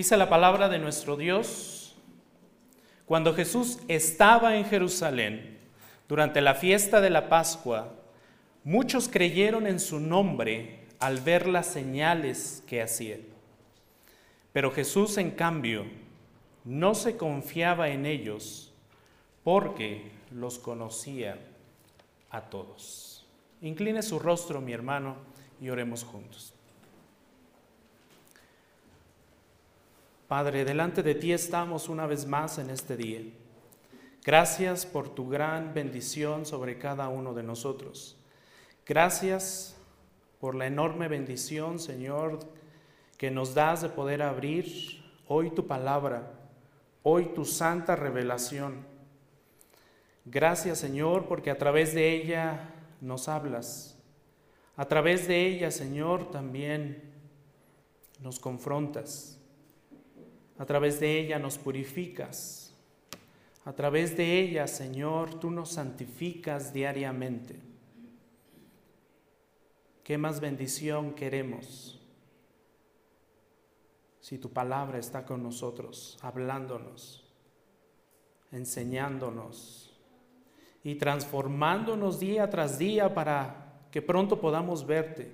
Dice la palabra de nuestro Dios, cuando Jesús estaba en Jerusalén durante la fiesta de la Pascua, muchos creyeron en su nombre al ver las señales que hacía. Pero Jesús, en cambio, no se confiaba en ellos porque los conocía a todos. Incline su rostro, mi hermano, y oremos juntos. Padre, delante de ti estamos una vez más en este día. Gracias por tu gran bendición sobre cada uno de nosotros. Gracias por la enorme bendición, Señor, que nos das de poder abrir hoy tu palabra, hoy tu santa revelación. Gracias, Señor, porque a través de ella nos hablas. A través de ella, Señor, también nos confrontas. A través de ella nos purificas. A través de ella, Señor, tú nos santificas diariamente. ¿Qué más bendición queremos si tu palabra está con nosotros, hablándonos, enseñándonos y transformándonos día tras día para que pronto podamos verte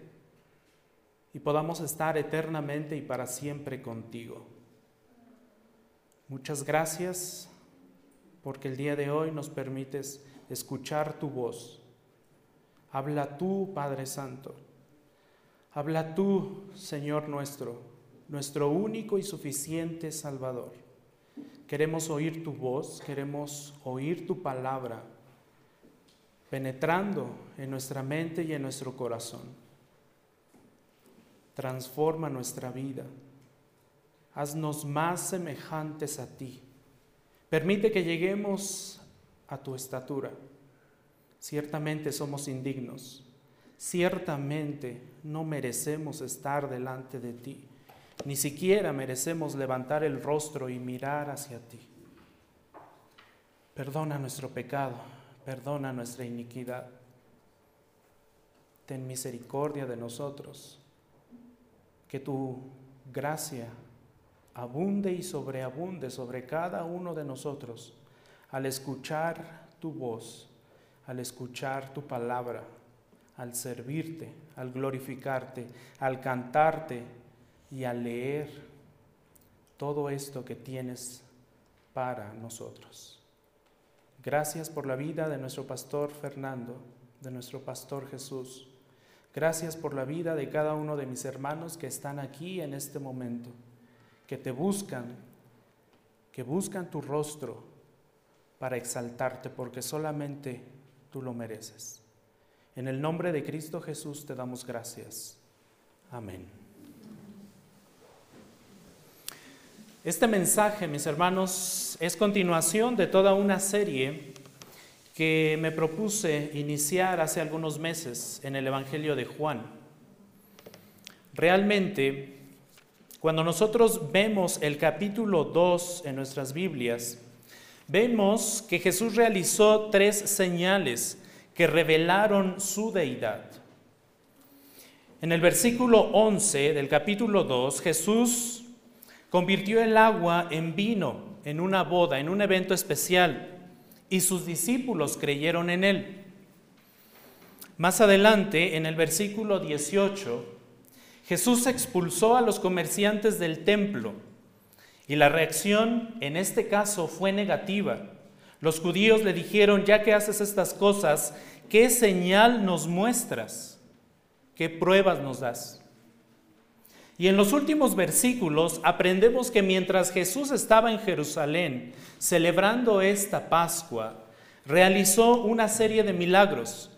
y podamos estar eternamente y para siempre contigo? Muchas gracias porque el día de hoy nos permites escuchar tu voz. Habla tú, Padre Santo. Habla tú, Señor nuestro, nuestro único y suficiente Salvador. Queremos oír tu voz, queremos oír tu palabra, penetrando en nuestra mente y en nuestro corazón. Transforma nuestra vida haznos más semejantes a ti. Permite que lleguemos a tu estatura. Ciertamente somos indignos, ciertamente no merecemos estar delante de ti, ni siquiera merecemos levantar el rostro y mirar hacia ti. Perdona nuestro pecado, perdona nuestra iniquidad. Ten misericordia de nosotros, que tu gracia abunde y sobreabunde sobre cada uno de nosotros al escuchar tu voz, al escuchar tu palabra, al servirte, al glorificarte, al cantarte y al leer todo esto que tienes para nosotros. Gracias por la vida de nuestro pastor Fernando, de nuestro pastor Jesús. Gracias por la vida de cada uno de mis hermanos que están aquí en este momento que te buscan, que buscan tu rostro para exaltarte, porque solamente tú lo mereces. En el nombre de Cristo Jesús te damos gracias. Amén. Este mensaje, mis hermanos, es continuación de toda una serie que me propuse iniciar hace algunos meses en el Evangelio de Juan. Realmente cuando nosotros vemos el capítulo 2 en nuestras Biblias, vemos que Jesús realizó tres señales que revelaron su deidad. En el versículo 11 del capítulo 2, Jesús convirtió el agua en vino en una boda, en un evento especial, y sus discípulos creyeron en él. Más adelante, en el versículo 18, Jesús expulsó a los comerciantes del templo y la reacción en este caso fue negativa. Los judíos le dijeron, ya que haces estas cosas, ¿qué señal nos muestras? ¿Qué pruebas nos das? Y en los últimos versículos aprendemos que mientras Jesús estaba en Jerusalén celebrando esta Pascua, realizó una serie de milagros,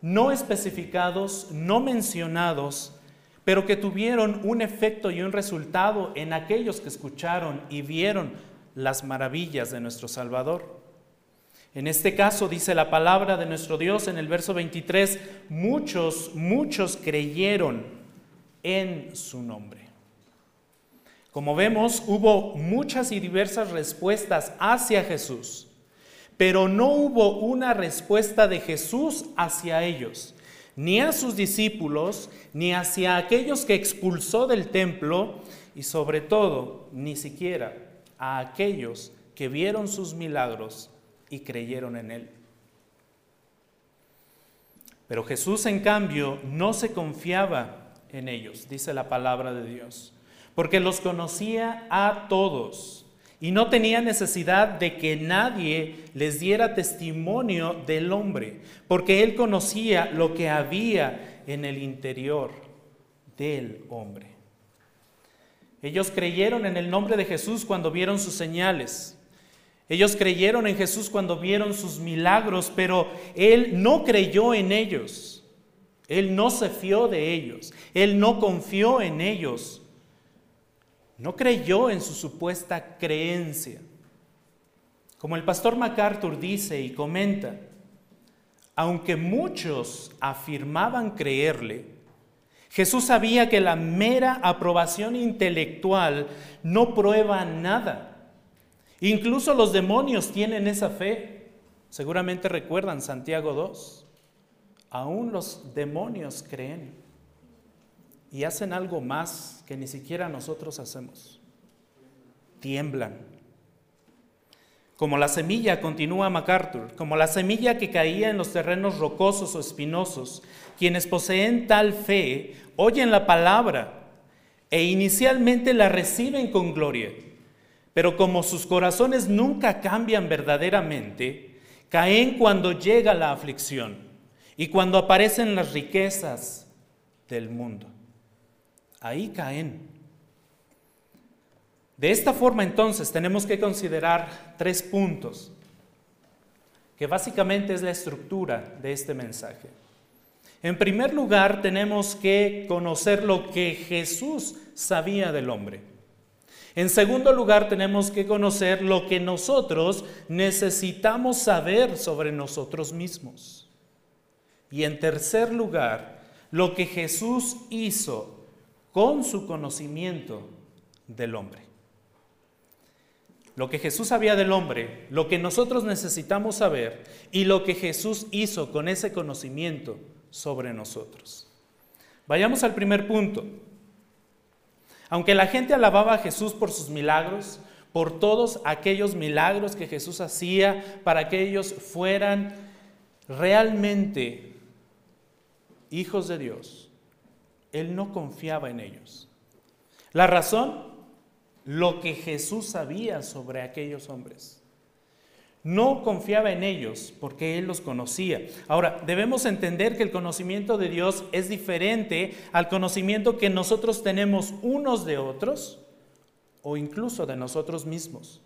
no especificados, no mencionados, pero que tuvieron un efecto y un resultado en aquellos que escucharon y vieron las maravillas de nuestro Salvador. En este caso dice la palabra de nuestro Dios en el verso 23, muchos, muchos creyeron en su nombre. Como vemos, hubo muchas y diversas respuestas hacia Jesús, pero no hubo una respuesta de Jesús hacia ellos ni a sus discípulos, ni hacia aquellos que expulsó del templo, y sobre todo ni siquiera a aquellos que vieron sus milagros y creyeron en Él. Pero Jesús, en cambio, no se confiaba en ellos, dice la palabra de Dios, porque los conocía a todos y no tenía necesidad de que nadie les diera testimonio del hombre, porque Él conocía lo que había en el interior del hombre. Ellos creyeron en el nombre de Jesús cuando vieron sus señales. Ellos creyeron en Jesús cuando vieron sus milagros, pero Él no creyó en ellos. Él no se fió de ellos. Él no confió en ellos. No creyó en su supuesta creencia. Como el pastor MacArthur dice y comenta, aunque muchos afirmaban creerle, Jesús sabía que la mera aprobación intelectual no prueba nada. Incluso los demonios tienen esa fe. Seguramente recuerdan Santiago 2. Aún los demonios creen y hacen algo más que ni siquiera nosotros hacemos. Tiemblan. Como la semilla, continúa MacArthur, como la semilla que caía en los terrenos rocosos o espinosos, quienes poseen tal fe oyen la palabra e inicialmente la reciben con gloria, pero como sus corazones nunca cambian verdaderamente, caen cuando llega la aflicción y cuando aparecen las riquezas del mundo. Ahí caen. De esta forma entonces tenemos que considerar tres puntos, que básicamente es la estructura de este mensaje. En primer lugar, tenemos que conocer lo que Jesús sabía del hombre. En segundo lugar, tenemos que conocer lo que nosotros necesitamos saber sobre nosotros mismos. Y en tercer lugar, lo que Jesús hizo con su conocimiento del hombre. Lo que Jesús sabía del hombre, lo que nosotros necesitamos saber y lo que Jesús hizo con ese conocimiento sobre nosotros. Vayamos al primer punto. Aunque la gente alababa a Jesús por sus milagros, por todos aquellos milagros que Jesús hacía para que ellos fueran realmente hijos de Dios, Él no confiaba en ellos. La razón, lo que Jesús sabía sobre aquellos hombres. No confiaba en ellos porque Él los conocía. Ahora, debemos entender que el conocimiento de Dios es diferente al conocimiento que nosotros tenemos unos de otros o incluso de nosotros mismos.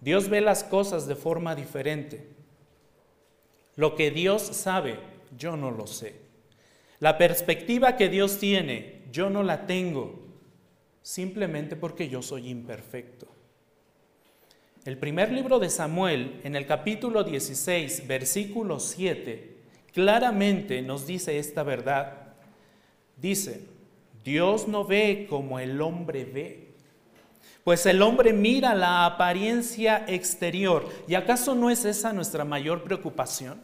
Dios ve las cosas de forma diferente. Lo que Dios sabe, yo no lo sé. La perspectiva que Dios tiene, yo no la tengo, simplemente porque yo soy imperfecto. El primer libro de Samuel, en el capítulo 16, versículo 7, claramente nos dice esta verdad. Dice, Dios no ve como el hombre ve, pues el hombre mira la apariencia exterior. ¿Y acaso no es esa nuestra mayor preocupación?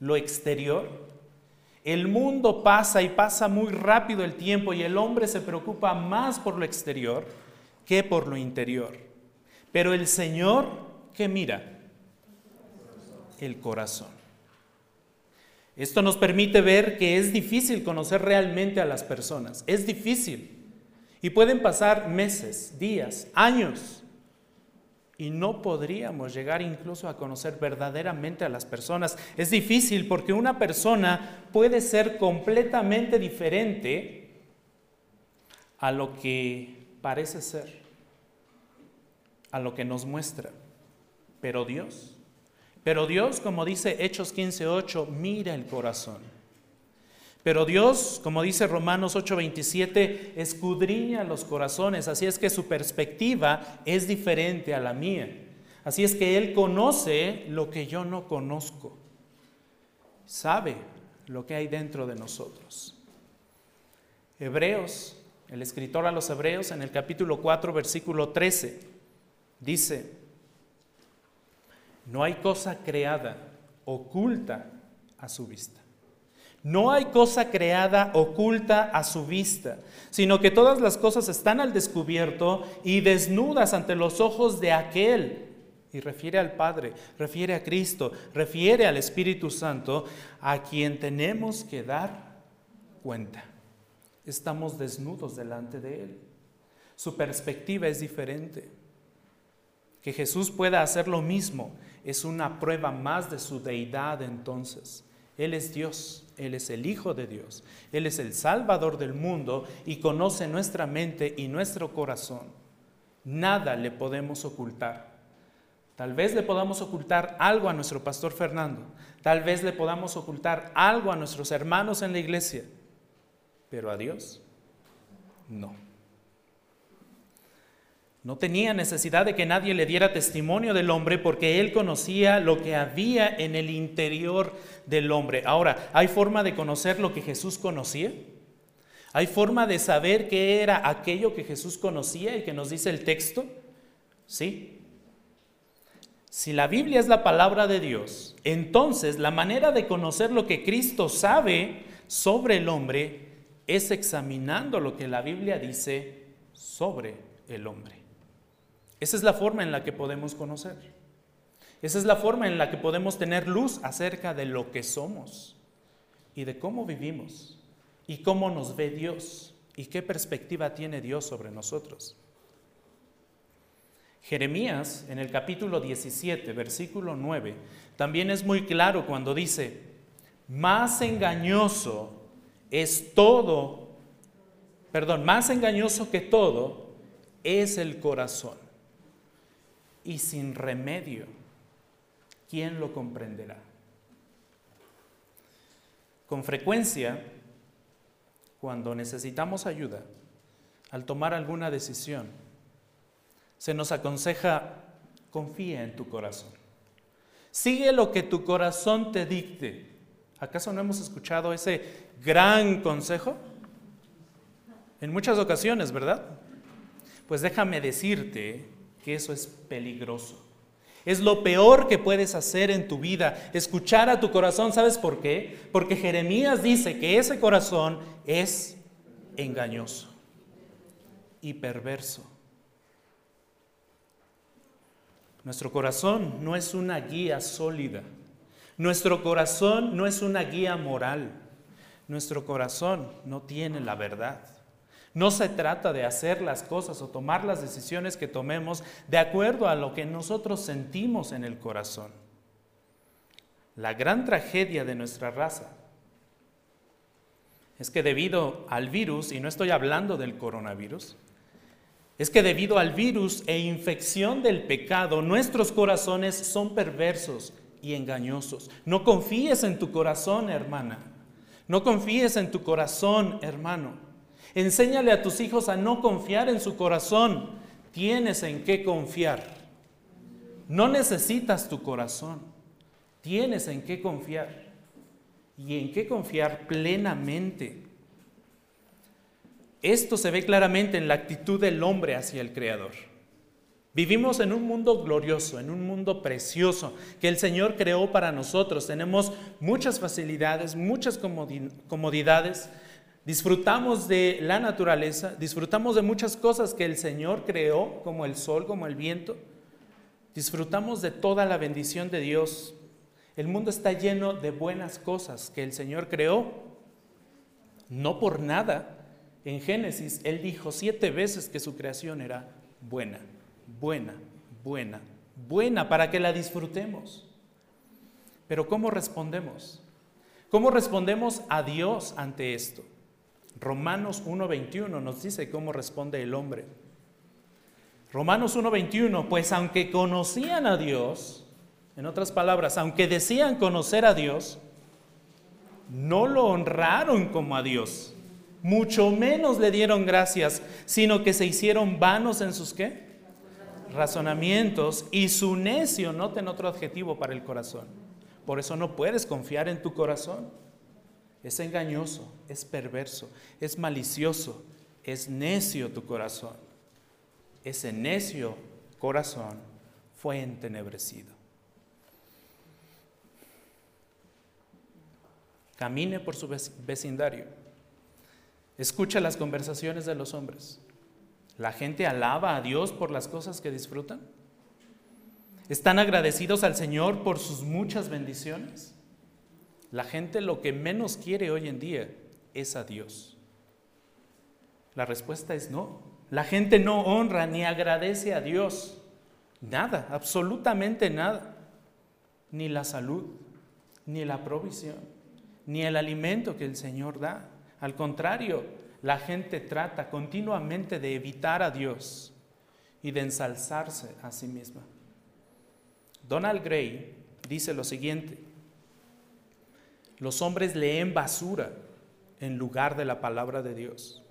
Lo exterior. El mundo pasa y pasa muy rápido el tiempo y el hombre se preocupa más por lo exterior que por lo interior. Pero el Señor, ¿qué mira? El corazón. Esto nos permite ver que es difícil conocer realmente a las personas. Es difícil. Y pueden pasar meses, días, años. Y no podríamos llegar incluso a conocer verdaderamente a las personas. Es difícil porque una persona puede ser completamente diferente a lo que parece ser a lo que nos muestra. Pero Dios, pero Dios, como dice Hechos 15:8, mira el corazón. Pero Dios, como dice Romanos 8:27, escudriña los corazones, así es que su perspectiva es diferente a la mía. Así es que Él conoce lo que yo no conozco. Sabe lo que hay dentro de nosotros. Hebreos, el escritor a los Hebreos en el capítulo 4, versículo 13, Dice, no hay cosa creada oculta a su vista, No hay cosa creada oculta a su vista, sino que todas las cosas están al descubierto y desnudas ante los ojos de aquel. Y refiere al Padre, refiere a Cristo, refiere al Espíritu Santo, a quien tenemos que dar cuenta. Estamos desnudos delante de Él. Su perspectiva es diferente. Que Jesús pueda hacer lo mismo es una prueba más de su deidad entonces. Él es Dios, Él es el Hijo de Dios, Él es el Salvador del mundo y conoce nuestra mente y nuestro corazón. Nada le podemos ocultar. Tal vez le podamos ocultar algo a nuestro pastor Fernando, tal vez le podamos ocultar algo a nuestros hermanos en la iglesia, pero a Dios no. No tenía necesidad de que nadie le diera testimonio del hombre porque él conocía lo que había en el interior del hombre. Ahora, ¿hay forma de conocer lo que Jesús conocía? ¿Hay forma de saber qué era aquello que Jesús conocía y que nos dice el texto? Sí. Si la Biblia es la palabra de Dios, entonces la manera de conocer lo que Cristo sabe sobre el hombre es examinando lo que la Biblia dice sobre el hombre. Esa es la forma en la que podemos conocer. Esa es la forma en la que podemos tener luz acerca de lo que somos y de cómo vivimos y cómo nos ve Dios y qué perspectiva tiene Dios sobre nosotros. Jeremías en el capítulo 17, versículo 9, también es muy claro cuando dice, más engañoso es todo, perdón, más engañoso que todo es el corazón y sin remedio. ¿Quién lo comprenderá? Con frecuencia, cuando necesitamos ayuda, al tomar alguna decisión, se nos aconseja, confía en tu corazón. Sigue lo que tu corazón te dicte. ¿Acaso no hemos escuchado ese gran consejo? En muchas ocasiones, ¿verdad? Pues déjame decirte que eso es peligroso. Es lo peor que puedes hacer en tu vida, escuchar a tu corazón. ¿Sabes por qué? Porque Jeremías dice que ese corazón es engañoso y perverso. Nuestro corazón no es una guía sólida. Nuestro corazón no es una guía moral. Nuestro corazón no tiene la verdad. No se trata de hacer las cosas o tomar las decisiones que tomemos de acuerdo a lo que nosotros sentimos en el corazón. La gran tragedia de nuestra raza es que debido al virus, y no estoy hablando del coronavirus, es que debido al virus e infección del pecado, nuestros corazones son perversos y engañosos. No confíes en tu corazón, hermana. No confíes en tu corazón, hermano. Enséñale a tus hijos a no confiar en su corazón. Tienes en qué confiar. No necesitas tu corazón. Tienes en qué confiar. Y en qué confiar plenamente. Esto se ve claramente en la actitud del hombre hacia el Creador. Vivimos en un mundo glorioso, en un mundo precioso que el Señor creó para nosotros. Tenemos muchas facilidades, muchas comodidades, Disfrutamos de la naturaleza, disfrutamos de muchas cosas que el Señor creó, como el sol, como el viento. Disfrutamos de toda la bendición de Dios. El mundo está lleno de buenas cosas que el Señor creó. No por nada. En Génesis, Él dijo siete veces que su creación era buena, buena, buena, buena, para que la disfrutemos. Pero ¿cómo respondemos? ¿Cómo respondemos a Dios ante esto? Romanos 1.21 nos dice cómo responde el hombre. Romanos 1.21, pues aunque conocían a Dios, en otras palabras, aunque decían conocer a Dios, no lo honraron como a Dios, mucho menos le dieron gracias, sino que se hicieron vanos en sus qué? Razonamientos y su necio, noten otro adjetivo para el corazón. Por eso no puedes confiar en tu corazón es engañoso, es perverso, es malicioso, es necio tu corazón. Ese necio corazón fue entenebrecido. camine por su vecindario, escucha las conversaciones de los hombres. ¿La gente alaba a Dios por las cosas que disfrutan? ¿Están agradecidos al Señor por sus muchas bendiciones? La gente lo que menos quiere hoy en día es a Dios. La respuesta es no. La gente no honra ni agradece a Dios. Nada, absolutamente nada. Ni la salud, ni la provisión, ni el alimento que el Señor da. Al contrario, la gente trata continuamente de evitar a Dios y de ensalzarse a sí misma. Donald Gray dice lo siguiente, los hombres leen basura en lugar de la palabra de Dios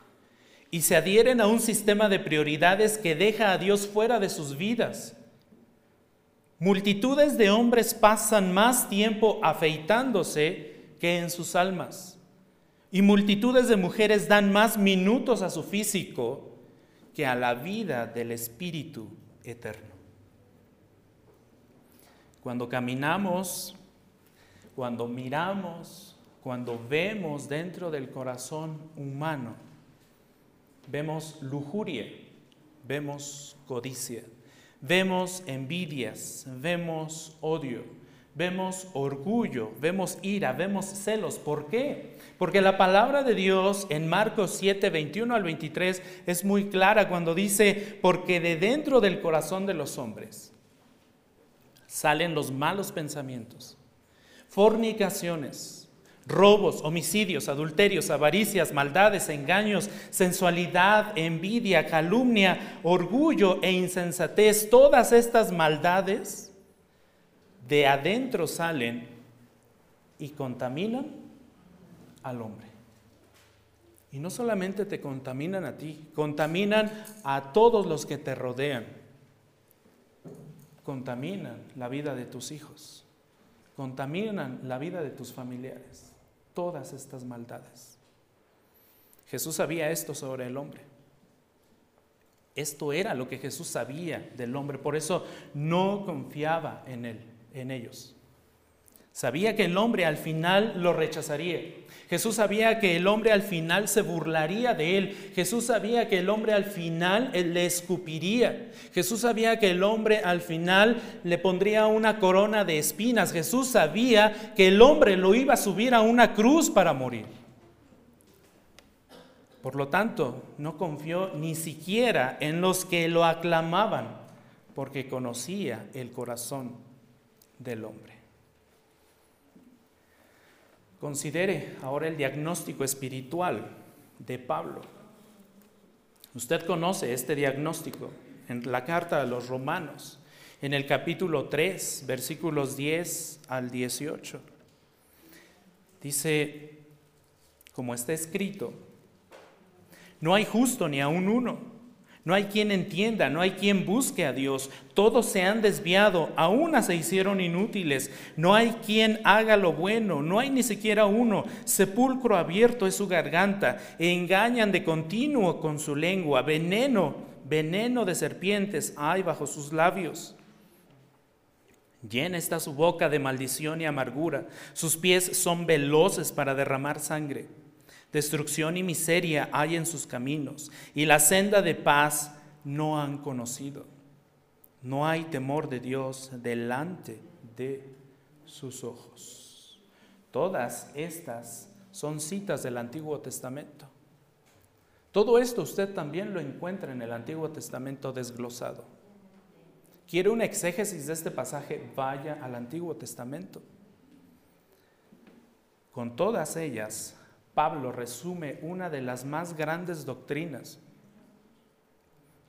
y se adhieren a un sistema de prioridades que deja a Dios fuera de sus vidas. Multitudes de hombres pasan más tiempo afeitándose que en sus almas. Y multitudes de mujeres dan más minutos a su físico que a la vida del Espíritu eterno. Cuando caminamos, cuando miramos, cuando vemos dentro del corazón humano, vemos lujuria, vemos codicia, vemos envidias, vemos odio, vemos orgullo, vemos ira, vemos celos. ¿Por qué? Porque la palabra de Dios en Marcos 7, 21 al 23 es muy clara cuando dice, porque de dentro del corazón de los hombres salen los malos pensamientos, fornicaciones, robos, homicidios, adulterios, avaricias, maldades, engaños, sensualidad, envidia, calumnia, orgullo e insensatez, todas estas maldades de adentro salen y contaminan al hombre. Y no solamente te contaminan a ti, contaminan a todos los que te rodean. Contaminan la vida de tus hijos, contaminan la vida de tus familiares todas estas maldades. Jesús sabía esto sobre el hombre. Esto era lo que Jesús sabía del hombre, por eso no confiaba en él, en ellos. Sabía que el hombre al final lo rechazaría. Jesús sabía que el hombre al final se burlaría de él. Jesús sabía que el hombre al final le escupiría. Jesús sabía que el hombre al final le pondría una corona de espinas. Jesús sabía que el hombre lo iba a subir a una cruz para morir. Por lo tanto, no confió ni siquiera en los que lo aclamaban, porque conocía el corazón del hombre. Considere ahora el diagnóstico espiritual de Pablo. Usted conoce este diagnóstico en la carta a los romanos, en el capítulo 3, versículos 10 al 18. Dice, como está escrito, no hay justo ni aún uno no hay quien entienda, no hay quien busque a Dios. Todos se han desviado, aún se hicieron inútiles. No hay quien haga lo bueno, no hay ni siquiera uno. Sepulcro abierto es su garganta. engañan de continuo con su lengua. Veneno, veneno de serpientes hay bajo sus labios. Llena está su boca de maldición y amargura. Sus pies son veloces para derramar sangre. Destrucción y miseria hay en sus caminos, y la senda de paz no han conocido. No hay temor de Dios delante de sus ojos. Todas estas son citas del Antiguo Testamento. Todo esto usted también lo encuentra en el Antiguo Testamento desglosado. ¿Quiere una exégesis de este pasaje? Vaya al Antiguo Testamento. Con todas ellas Pablo resume una de las más grandes doctrinas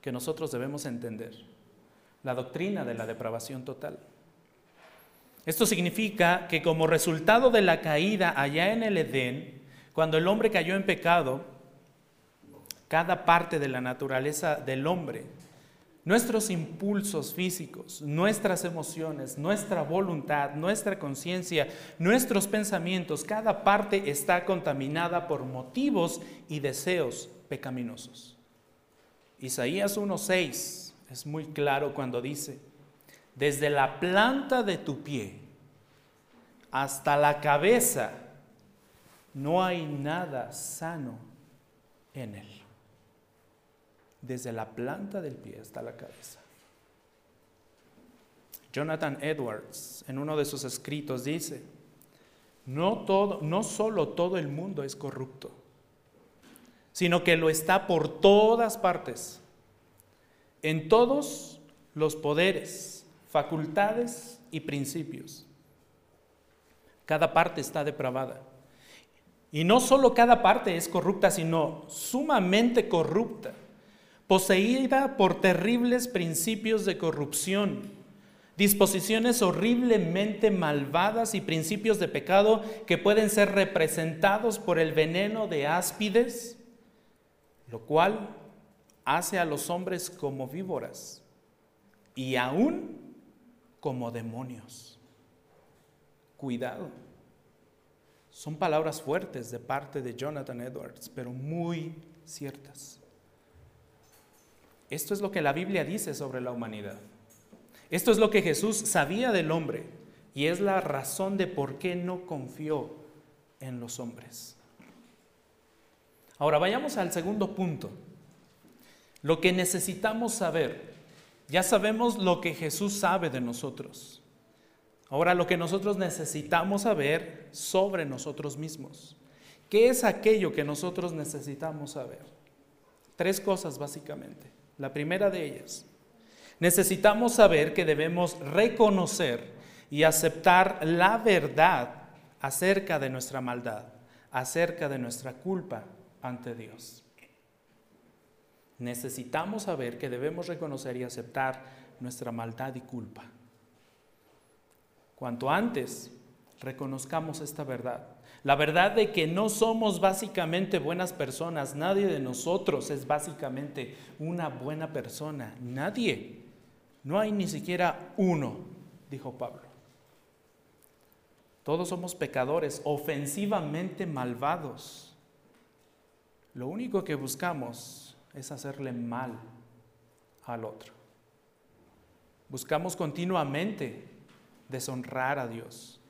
que nosotros debemos entender, la doctrina de la depravación total. Esto significa que como resultado de la caída allá en el Edén, cuando el hombre cayó en pecado, cada parte de la naturaleza del hombre Nuestros impulsos físicos, nuestras emociones, nuestra voluntad, nuestra conciencia, nuestros pensamientos, cada parte está contaminada por motivos y deseos pecaminosos. Isaías 1.6 es muy claro cuando dice, desde la planta de tu pie hasta la cabeza no hay nada sano en él, desde la planta del pie hasta la cabeza. Jonathan Edwards, en uno de sus escritos, dice, no, todo, no solo todo el mundo es corrupto, sino que lo está por todas partes, en todos los poderes, facultades y principios. Cada parte está depravada. Y no solo cada parte es corrupta, sino sumamente corrupta, poseída por terribles principios de corrupción, disposiciones horriblemente malvadas y principios de pecado que pueden ser representados por el veneno de áspides, lo cual hace a los hombres como víboras y aún como demonios. Cuidado. Son palabras fuertes de parte de Jonathan Edwards, pero muy ciertas. Esto es lo que la Biblia dice sobre la humanidad. Esto es lo que Jesús sabía del hombre y es la razón de por qué no confió en los hombres. Ahora vayamos al segundo punto. Lo que necesitamos saber. Ya sabemos lo que Jesús sabe de nosotros. Ahora lo que nosotros necesitamos saber sobre nosotros mismos. ¿Qué es aquello que nosotros necesitamos saber? Tres cosas básicamente. La primera de ellas, necesitamos saber que debemos reconocer y aceptar la verdad acerca de nuestra maldad, acerca de nuestra culpa ante Dios. Necesitamos saber que debemos reconocer y aceptar nuestra maldad y culpa. Cuanto antes reconozcamos esta verdad, la verdad de que no somos básicamente buenas personas, nadie de nosotros es básicamente una buena persona, nadie. No hay ni siquiera uno, dijo Pablo. Todos somos pecadores, ofensivamente malvados. Lo único que buscamos es hacerle mal al otro. Buscamos continuamente deshonrar a Dios.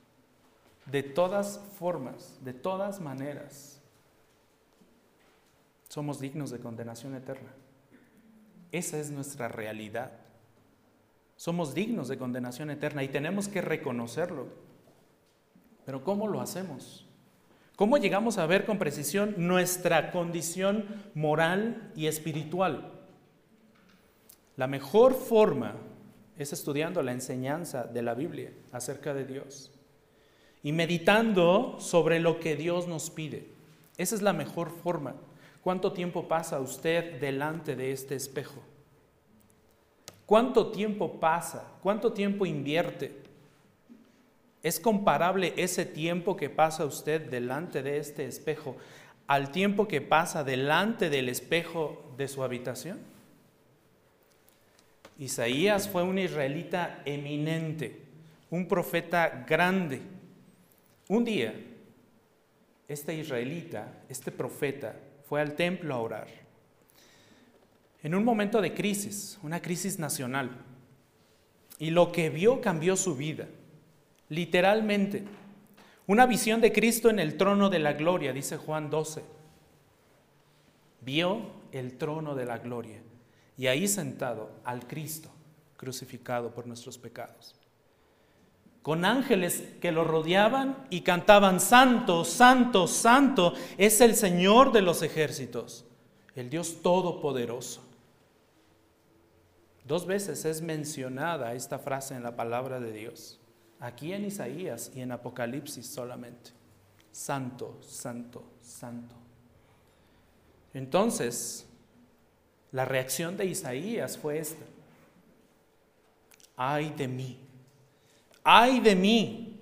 De todas formas, de todas maneras, somos dignos de condenación eterna. Esa es nuestra realidad. Somos dignos de condenación eterna y tenemos que reconocerlo. Pero ¿cómo lo hacemos? ¿Cómo llegamos a ver con precisión nuestra condición moral y espiritual? La mejor forma es estudiando la enseñanza de la Biblia acerca de Dios y meditando sobre lo que Dios nos pide. Esa es la mejor forma. ¿Cuánto tiempo pasa usted delante de este espejo? ¿Cuánto tiempo pasa? ¿Cuánto tiempo invierte? ¿Es comparable ese tiempo que pasa usted delante de este espejo al tiempo que pasa delante del espejo de su habitación? Isaías fue un israelita eminente, un profeta grande. Un día, este israelita, este profeta, fue al templo a orar. En un momento de crisis, una crisis nacional. Y lo que vio cambió su vida, literalmente. Una visión de Cristo en el trono de la gloria, dice Juan 12. Vio el trono de la gloria y ahí sentado al Cristo crucificado por nuestros pecados. Con ángeles que lo rodeaban y cantaban, Santo, Santo, Santo, es el Señor de los ejércitos, el Dios Todopoderoso. Dos veces es mencionada esta frase en la palabra de Dios, aquí en Isaías y en Apocalipsis solamente. Santo, santo, santo. Entonces, la reacción de Isaías fue esta. Ay de mí, ay de mí,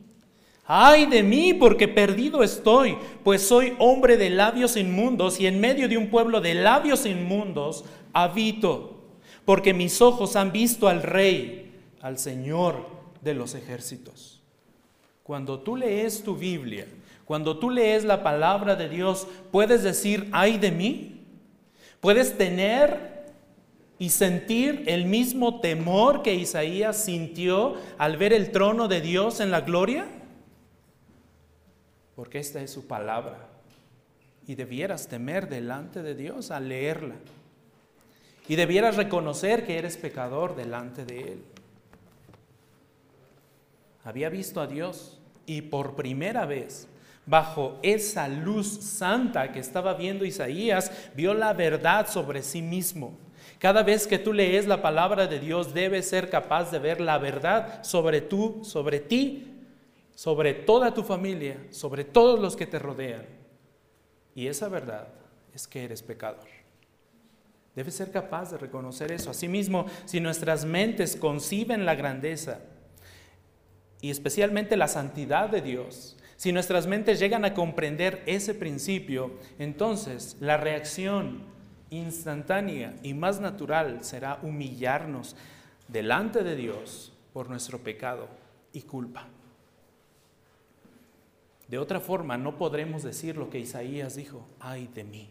ay de mí porque perdido estoy, pues soy hombre de labios inmundos y en medio de un pueblo de labios inmundos habito, porque mis ojos han visto al rey, al Señor de los ejércitos. Cuando tú lees tu Biblia, cuando tú lees la palabra de Dios, puedes decir, ay de mí, Puedes tener y sentir el mismo temor que Isaías sintió al ver el trono de Dios en la gloria. Porque esta es su palabra y debieras temer delante de Dios al leerla. Y debieras reconocer que eres pecador delante de Él. Había visto a Dios y por primera vez, bajo esa luz santa que estaba viendo Isaías, vio la verdad sobre sí mismo. Cada vez que tú lees la palabra de Dios, debes ser capaz de ver la verdad sobre tú, sobre ti, sobre toda tu familia, sobre todos los que te rodean. Y esa verdad es que eres pecador. Debes ser capaz de reconocer eso. Asimismo, si nuestras mentes conciben la grandeza y especialmente la santidad de Dios, si nuestras mentes llegan a comprender ese principio, entonces la reacción instantánea y más natural será humillarnos delante de Dios por nuestro pecado y culpa. De otra forma, no podremos decir lo que Isaías dijo, ay de mí,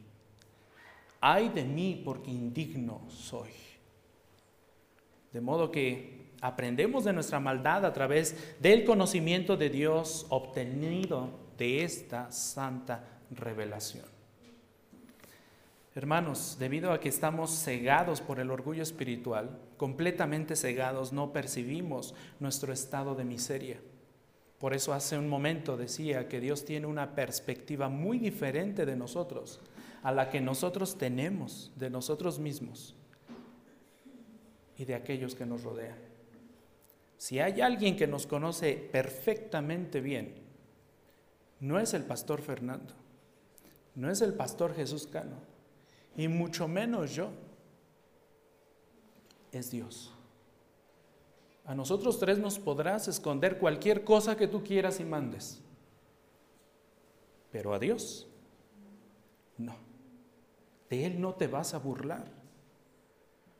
ay de mí porque indigno soy. De modo que aprendemos de nuestra maldad a través del conocimiento de Dios obtenido de esta santa revelación. Hermanos, debido a que estamos cegados por el orgullo espiritual, completamente cegados, no percibimos nuestro estado de miseria. Por eso hace un momento decía que Dios tiene una perspectiva muy diferente de nosotros, a la que nosotros tenemos de nosotros mismos y de aquellos que nos rodean. Si hay alguien que nos conoce perfectamente bien, no es el pastor Fernando, no es el pastor Jesús Cano, y mucho menos yo, es Dios. A nosotros tres nos podrás esconder cualquier cosa que tú quieras y mandes, pero a Dios no. De Él no te vas a burlar,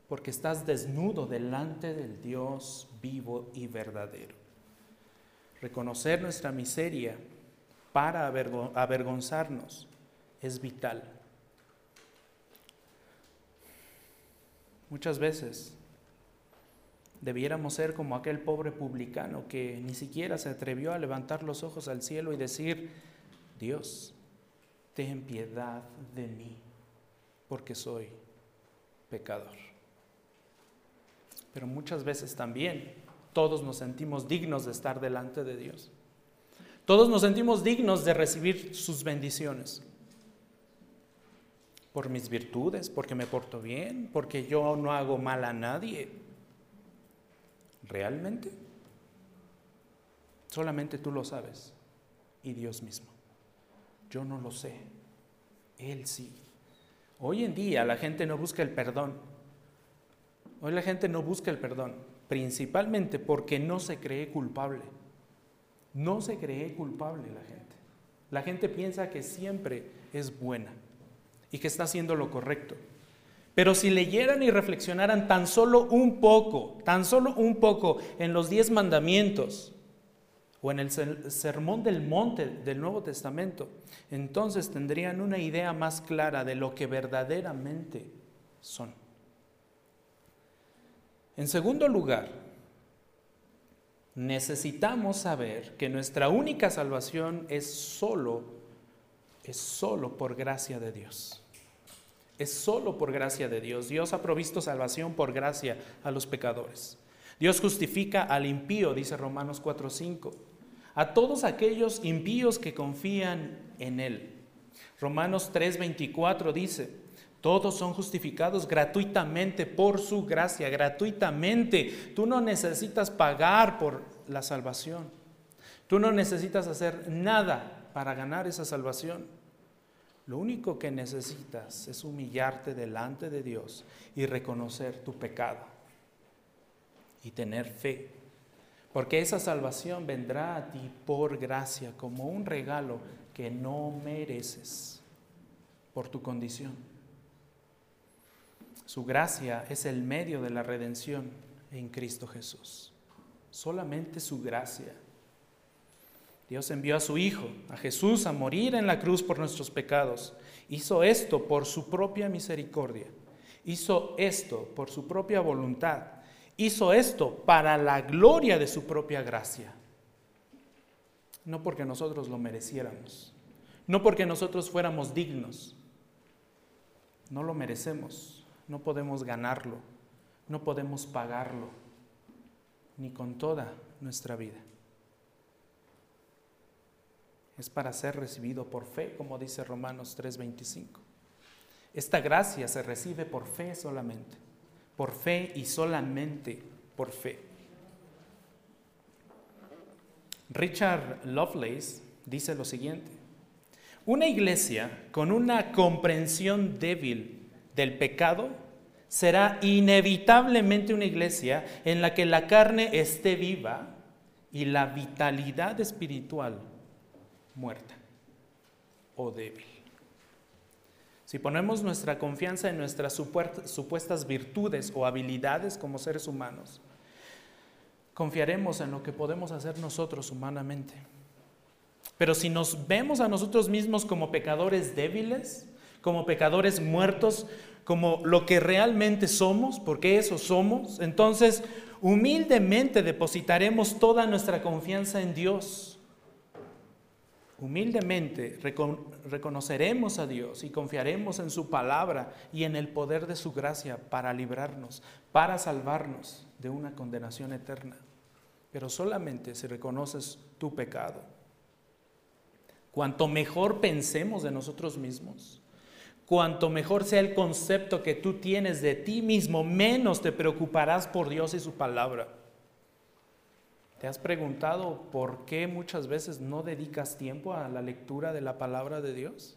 porque estás desnudo delante del Dios vivo y verdadero. Reconocer nuestra miseria para avergonzarnos es vital. Muchas veces debiéramos ser como aquel pobre publicano que ni siquiera se atrevió a levantar los ojos al cielo y decir, Dios, ten piedad de mí, porque soy pecador. Pero muchas veces también todos nos sentimos dignos de estar delante de Dios. Todos nos sentimos dignos de recibir sus bendiciones por mis virtudes, porque me porto bien, porque yo no hago mal a nadie. ¿Realmente? Solamente tú lo sabes y Dios mismo. Yo no lo sé, Él sí. Hoy en día la gente no busca el perdón. Hoy la gente no busca el perdón, principalmente porque no se cree culpable. No se cree culpable la gente. La gente piensa que siempre es buena y que está haciendo lo correcto. Pero si leyeran y reflexionaran tan solo un poco, tan solo un poco en los diez mandamientos o en el sermón del monte del Nuevo Testamento, entonces tendrían una idea más clara de lo que verdaderamente son. En segundo lugar, necesitamos saber que nuestra única salvación es solo, es solo por gracia de Dios. Es solo por gracia de Dios. Dios ha provisto salvación por gracia a los pecadores. Dios justifica al impío, dice Romanos 4:5, a todos aquellos impíos que confían en Él. Romanos 3:24 dice, todos son justificados gratuitamente por su gracia, gratuitamente. Tú no necesitas pagar por la salvación. Tú no necesitas hacer nada para ganar esa salvación. Lo único que necesitas es humillarte delante de Dios y reconocer tu pecado y tener fe. Porque esa salvación vendrá a ti por gracia, como un regalo que no mereces por tu condición. Su gracia es el medio de la redención en Cristo Jesús. Solamente su gracia Dios envió a su Hijo, a Jesús, a morir en la cruz por nuestros pecados. Hizo esto por su propia misericordia. Hizo esto por su propia voluntad. Hizo esto para la gloria de su propia gracia. No porque nosotros lo mereciéramos. no porque nosotros fuéramos dignos, no lo merecemos, no podemos ganarlo, no podemos pagarlo, ni con toda nuestra vida. Es para ser recibido por fe, como dice Romanos 3:25. Esta gracia se recibe por fe solamente, por fe y solamente por fe. Richard Lovelace dice lo siguiente, una iglesia con una comprensión débil del pecado será inevitablemente una iglesia en la que la carne esté viva y la vitalidad espiritual muerta o débil. Si ponemos nuestra confianza en nuestras supuestas virtudes o habilidades como seres humanos, confiaremos en lo que podemos hacer nosotros humanamente. Pero si nos vemos a nosotros mismos como pecadores débiles, como pecadores muertos, como lo que realmente somos, porque eso somos, entonces humildemente depositaremos toda nuestra confianza en Dios. Humildemente reconoceremos a Dios y confiaremos en su palabra y en el poder de su gracia para librarnos, para salvarnos de una condenación eterna. Pero solamente si reconoces tu pecado. Cuanto mejor pensemos de nosotros mismos, cuanto mejor sea el concepto que tú tienes de ti mismo, menos te preocuparás por Dios y su palabra. ¿Te has preguntado por qué muchas veces no dedicas tiempo a la lectura de la palabra de Dios?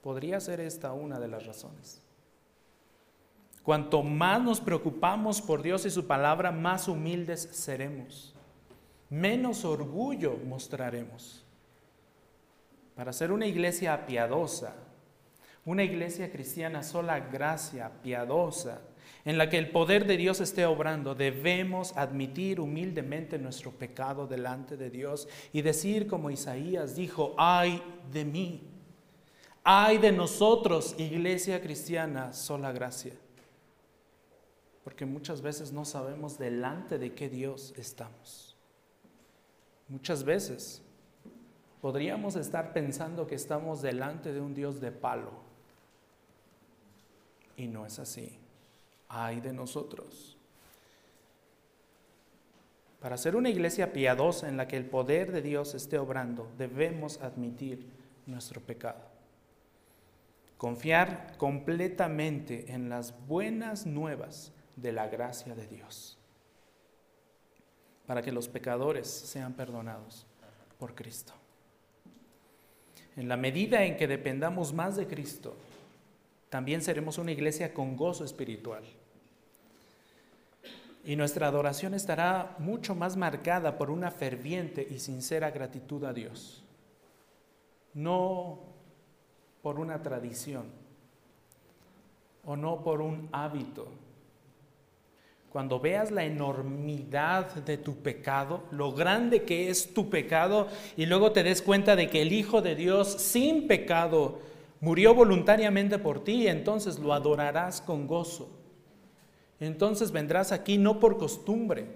Podría ser esta una de las razones. Cuanto más nos preocupamos por Dios y su palabra, más humildes seremos. Menos orgullo mostraremos. Para ser una iglesia piadosa, una iglesia cristiana sola gracia, piadosa, en la que el poder de Dios esté obrando, debemos admitir humildemente nuestro pecado delante de Dios y decir como Isaías dijo, ay de mí, ay de nosotros, iglesia cristiana, sola gracia. Porque muchas veces no sabemos delante de qué Dios estamos. Muchas veces podríamos estar pensando que estamos delante de un Dios de palo y no es así. Ay de nosotros. Para ser una iglesia piadosa en la que el poder de Dios esté obrando, debemos admitir nuestro pecado. Confiar completamente en las buenas nuevas de la gracia de Dios. Para que los pecadores sean perdonados por Cristo. En la medida en que dependamos más de Cristo, también seremos una iglesia con gozo espiritual. Y nuestra adoración estará mucho más marcada por una ferviente y sincera gratitud a Dios, no por una tradición o no por un hábito. Cuando veas la enormidad de tu pecado, lo grande que es tu pecado, y luego te des cuenta de que el Hijo de Dios sin pecado Murió voluntariamente por ti, entonces lo adorarás con gozo. Entonces vendrás aquí no por costumbre,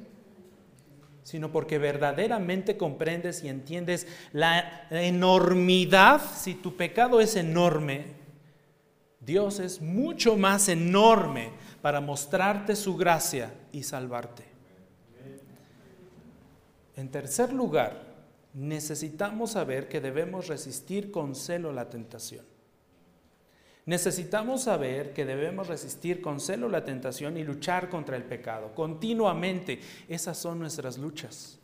sino porque verdaderamente comprendes y entiendes la enormidad. Si tu pecado es enorme, Dios es mucho más enorme para mostrarte su gracia y salvarte. En tercer lugar, necesitamos saber que debemos resistir con celo la tentación. Necesitamos saber que debemos resistir con celo la tentación y luchar contra el pecado. Continuamente, esas son nuestras luchas.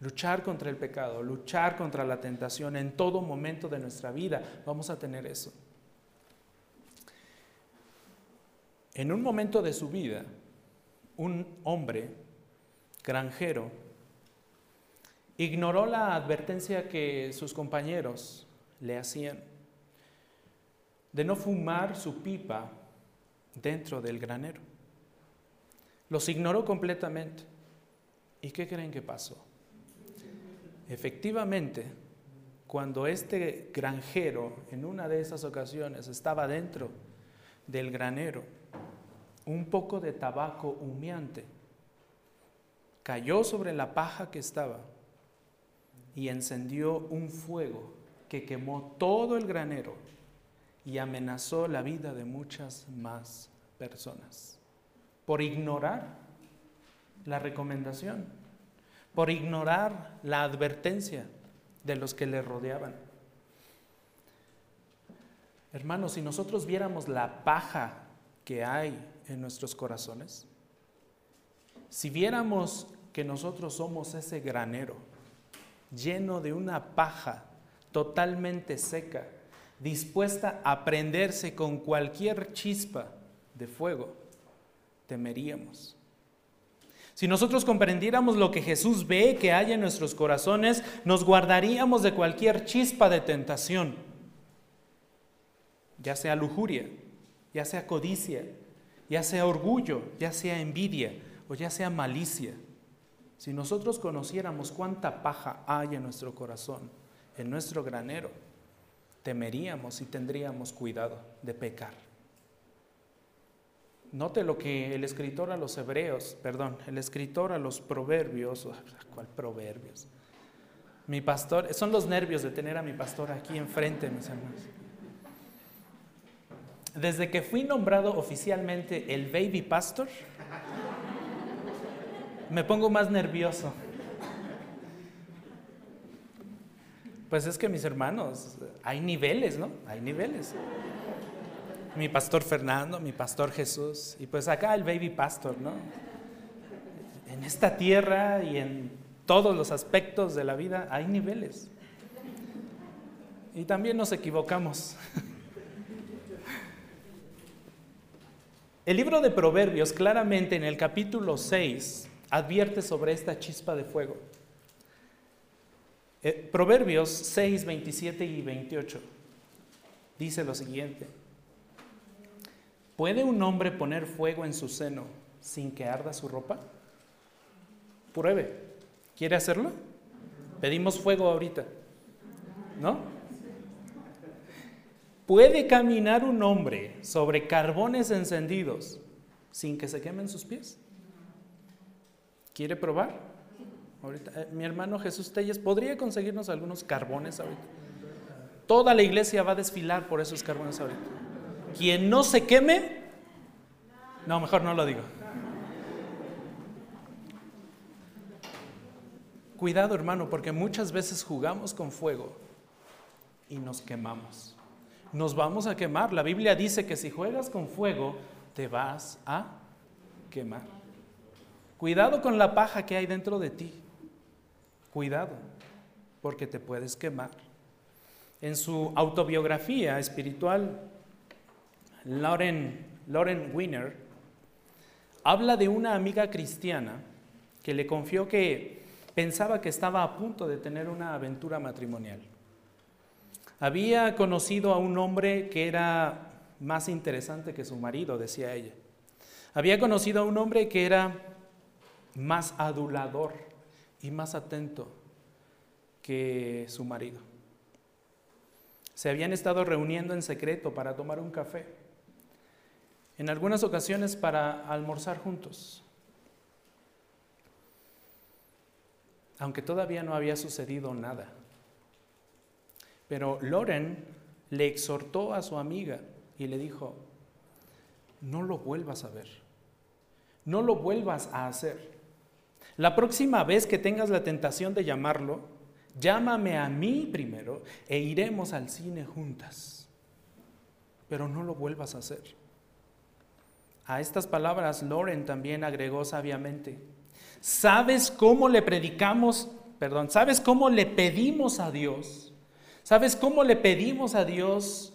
Luchar contra el pecado, luchar contra la tentación en todo momento de nuestra vida. Vamos a tener eso. En un momento de su vida, un hombre granjero ignoró la advertencia que sus compañeros le hacían de no fumar su pipa dentro del granero. Los ignoró completamente. ¿Y qué creen que pasó? Efectivamente, cuando este granjero en una de esas ocasiones estaba dentro del granero, un poco de tabaco humeante cayó sobre la paja que estaba y encendió un fuego que quemó todo el granero y amenazó la vida de muchas más personas por ignorar la recomendación, por ignorar la advertencia de los que le rodeaban. Hermanos, si nosotros viéramos la paja que hay en nuestros corazones, si viéramos que nosotros somos ese granero lleno de una paja totalmente seca, dispuesta a prenderse con cualquier chispa de fuego, temeríamos. Si nosotros comprendiéramos lo que Jesús ve que hay en nuestros corazones, nos guardaríamos de cualquier chispa de tentación, ya sea lujuria, ya sea codicia, ya sea orgullo, ya sea envidia o ya sea malicia. Si nosotros conociéramos cuánta paja hay en nuestro corazón, en nuestro granero, temeríamos y tendríamos cuidado de pecar. Note lo que el escritor a los hebreos, perdón, el escritor a los proverbios, ¿cuál proverbios? Mi pastor, son los nervios de tener a mi pastor aquí enfrente, mis hermanos. Desde que fui nombrado oficialmente el baby pastor, me pongo más nervioso. Pues es que mis hermanos, hay niveles, ¿no? Hay niveles. Mi pastor Fernando, mi pastor Jesús, y pues acá el baby pastor, ¿no? En esta tierra y en todos los aspectos de la vida hay niveles. Y también nos equivocamos. El libro de Proverbios claramente en el capítulo 6 advierte sobre esta chispa de fuego. Eh, Proverbios 6, 27 y 28 dice lo siguiente. ¿Puede un hombre poner fuego en su seno sin que arda su ropa? Pruebe. ¿Quiere hacerlo? Pedimos fuego ahorita. ¿No? ¿Puede caminar un hombre sobre carbones encendidos sin que se quemen sus pies? ¿Quiere probar? Ahorita, eh, mi hermano Jesús Telles, ¿podría conseguirnos algunos carbones ahorita? Toda la iglesia va a desfilar por esos carbones ahorita. Quien no se queme, no, mejor no lo digo. Cuidado hermano, porque muchas veces jugamos con fuego y nos quemamos. Nos vamos a quemar. La Biblia dice que si juegas con fuego, te vas a quemar. Cuidado con la paja que hay dentro de ti. Cuidado, porque te puedes quemar. En su autobiografía espiritual, Lauren, Lauren habla de una amiga cristiana que le confió que pensaba que estaba a punto de tener una aventura matrimonial. Había conocido a un hombre que era más interesante que su marido, decía ella. Había conocido a un hombre que era más adulador y más atento que su marido. Se habían estado reuniendo en secreto para tomar un café, en algunas ocasiones para almorzar juntos, aunque todavía no había sucedido nada. Pero Loren le exhortó a su amiga y le dijo, no lo vuelvas a ver, no lo vuelvas a hacer. La próxima vez que tengas la tentación de llamarlo, llámame a mí primero e iremos al cine juntas. Pero no lo vuelvas a hacer. A estas palabras Loren también agregó sabiamente, ¿sabes cómo le predicamos, perdón, sabes cómo le pedimos a Dios? ¿Sabes cómo le pedimos a Dios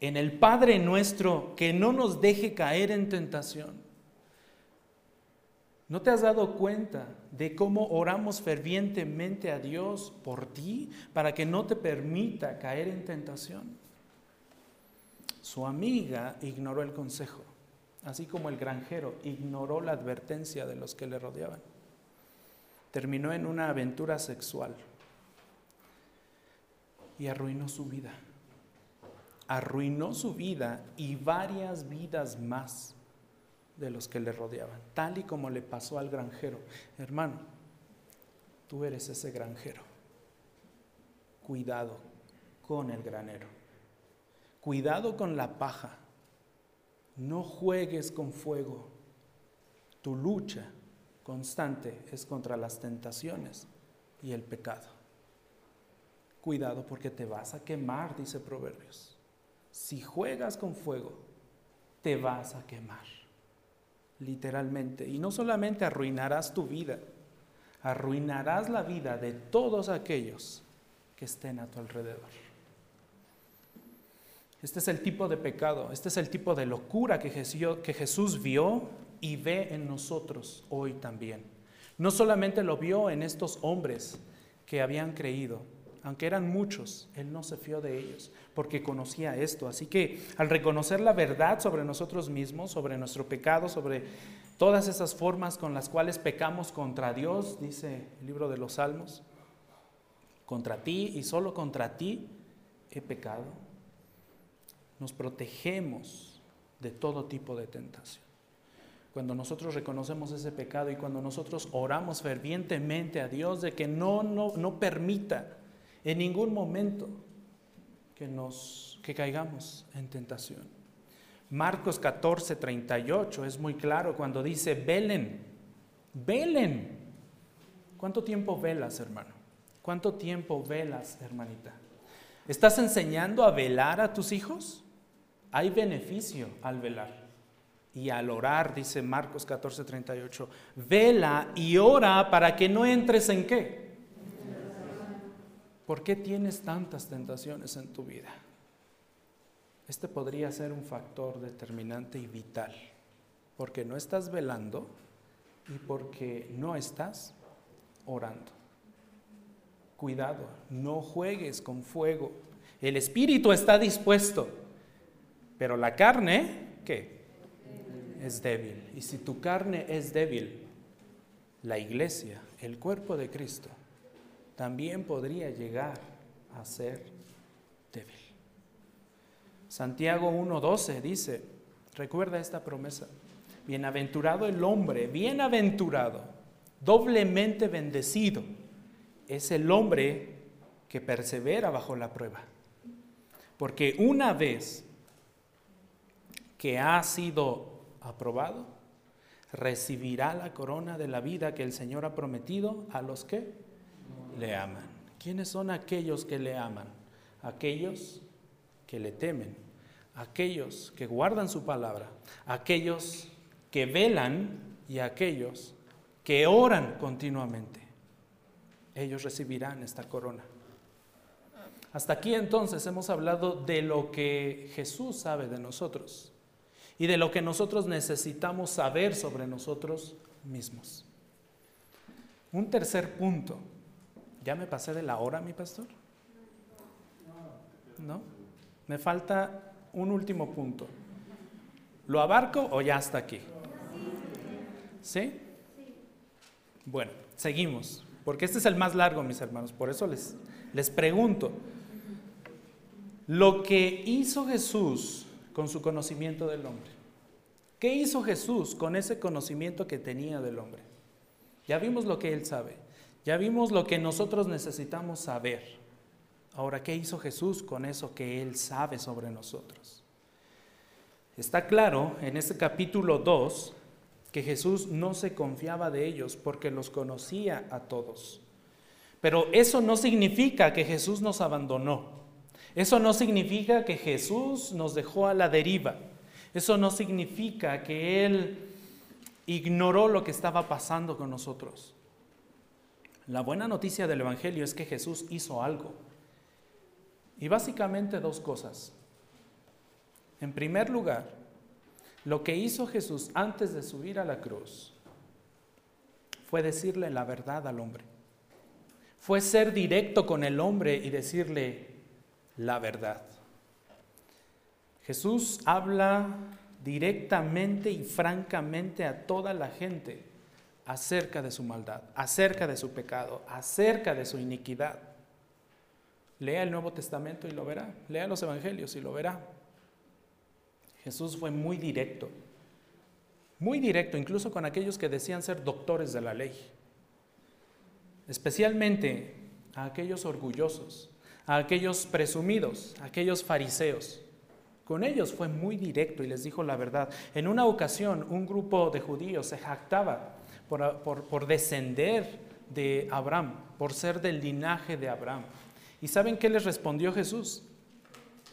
en el Padre nuestro que no nos deje caer en tentación? ¿No te has dado cuenta de cómo oramos fervientemente a Dios por ti para que no te permita caer en tentación? Su amiga ignoró el consejo, así como el granjero ignoró la advertencia de los que le rodeaban. Terminó en una aventura sexual y arruinó su vida. Arruinó su vida y varias vidas más de los que le rodeaban, tal y como le pasó al granjero. Hermano, tú eres ese granjero. Cuidado con el granero. Cuidado con la paja. No juegues con fuego. Tu lucha constante es contra las tentaciones y el pecado. Cuidado porque te vas a quemar, dice Proverbios. Si juegas con fuego, te vas a quemar, literalmente. Y no solamente arruinarás tu vida, arruinarás la vida de todos aquellos que estén a tu alrededor. Este es el tipo de pecado, este es el tipo de locura que Jesús, vio y ve en nosotros hoy también. No solamente lo vio en estos hombres que habían creído, aunque eran muchos, Él no se fió de ellos, porque conocía esto. Así que al reconocer la verdad sobre nosotros mismos, sobre nuestro pecado, sobre todas esas formas con las cuales pecamos contra Dios, dice el libro de los Salmos, contra ti y solo contra ti he pecado, nos protegemos de todo tipo de tentación. Cuando nosotros reconocemos ese pecado y cuando nosotros oramos fervientemente a Dios de que no, no, no permita en ningún momento que, nos, que caigamos en tentación. Marcos 14, 38 es muy claro cuando dice, velen, velen. ¿Cuánto tiempo velas, hermano? ¿Cuánto tiempo velas, hermanita? ¿Estás enseñando a velar a tus hijos? Hay beneficio al velar. Y al orar, dice Marcos 14, 38, vela y ora para que no entres en qué? ¿Por qué tienes tantas tentaciones en tu vida? Este podría ser un factor determinante y vital, porque no estás velando y porque no estás orando. Cuidado, no juegues con fuego. El espíritu está dispuesto, pero la carne, ¿qué? Es débil. Y si tu carne es débil, la iglesia, el cuerpo de Cristo, también podría llegar a ser débil. Santiago 1.12 dice, recuerda esta promesa, bienaventurado el hombre, bienaventurado, doblemente bendecido, es el hombre que persevera bajo la prueba. Porque una vez que ha sido aprobado, recibirá la corona de la vida que el Señor ha prometido a los que le aman. ¿Quiénes son aquellos que le aman? Aquellos que le temen, aquellos que guardan su palabra, aquellos que velan y aquellos que oran continuamente. Ellos recibirán esta corona. Hasta aquí entonces hemos hablado de lo que Jesús sabe de nosotros y de lo que nosotros necesitamos saber sobre nosotros mismos. Un tercer punto ¿Ya me pasé de la hora, mi pastor? ¿No? Me falta un último punto. ¿Lo abarco o ya está aquí? ¿Sí? Bueno, seguimos, porque este es el más largo, mis hermanos, por eso les, les pregunto. Lo que hizo Jesús con su conocimiento del hombre. ¿Qué hizo Jesús con ese conocimiento que tenía del hombre? Ya vimos lo que él sabe. Ya vimos lo que nosotros necesitamos saber. Ahora, ¿qué hizo Jesús con eso que Él sabe sobre nosotros? Está claro en este capítulo 2 que Jesús no se confiaba de ellos porque los conocía a todos. Pero eso no significa que Jesús nos abandonó. Eso no significa que Jesús nos dejó a la deriva. Eso no significa que Él ignoró lo que estaba pasando con nosotros. La buena noticia del Evangelio es que Jesús hizo algo. Y básicamente dos cosas. En primer lugar, lo que hizo Jesús antes de subir a la cruz fue decirle la verdad al hombre. Fue ser directo con el hombre y decirle la verdad. Jesús habla directamente y francamente a toda la gente acerca de su maldad, acerca de su pecado, acerca de su iniquidad. Lea el Nuevo Testamento y lo verá. Lea los Evangelios y lo verá. Jesús fue muy directo, muy directo, incluso con aquellos que decían ser doctores de la ley, especialmente a aquellos orgullosos, a aquellos presumidos, a aquellos fariseos. Con ellos fue muy directo y les dijo la verdad. En una ocasión, un grupo de judíos se jactaba por, descender de Abraham, por ser del linaje de Abraham. ¿Y saben qué les respondió Jesús?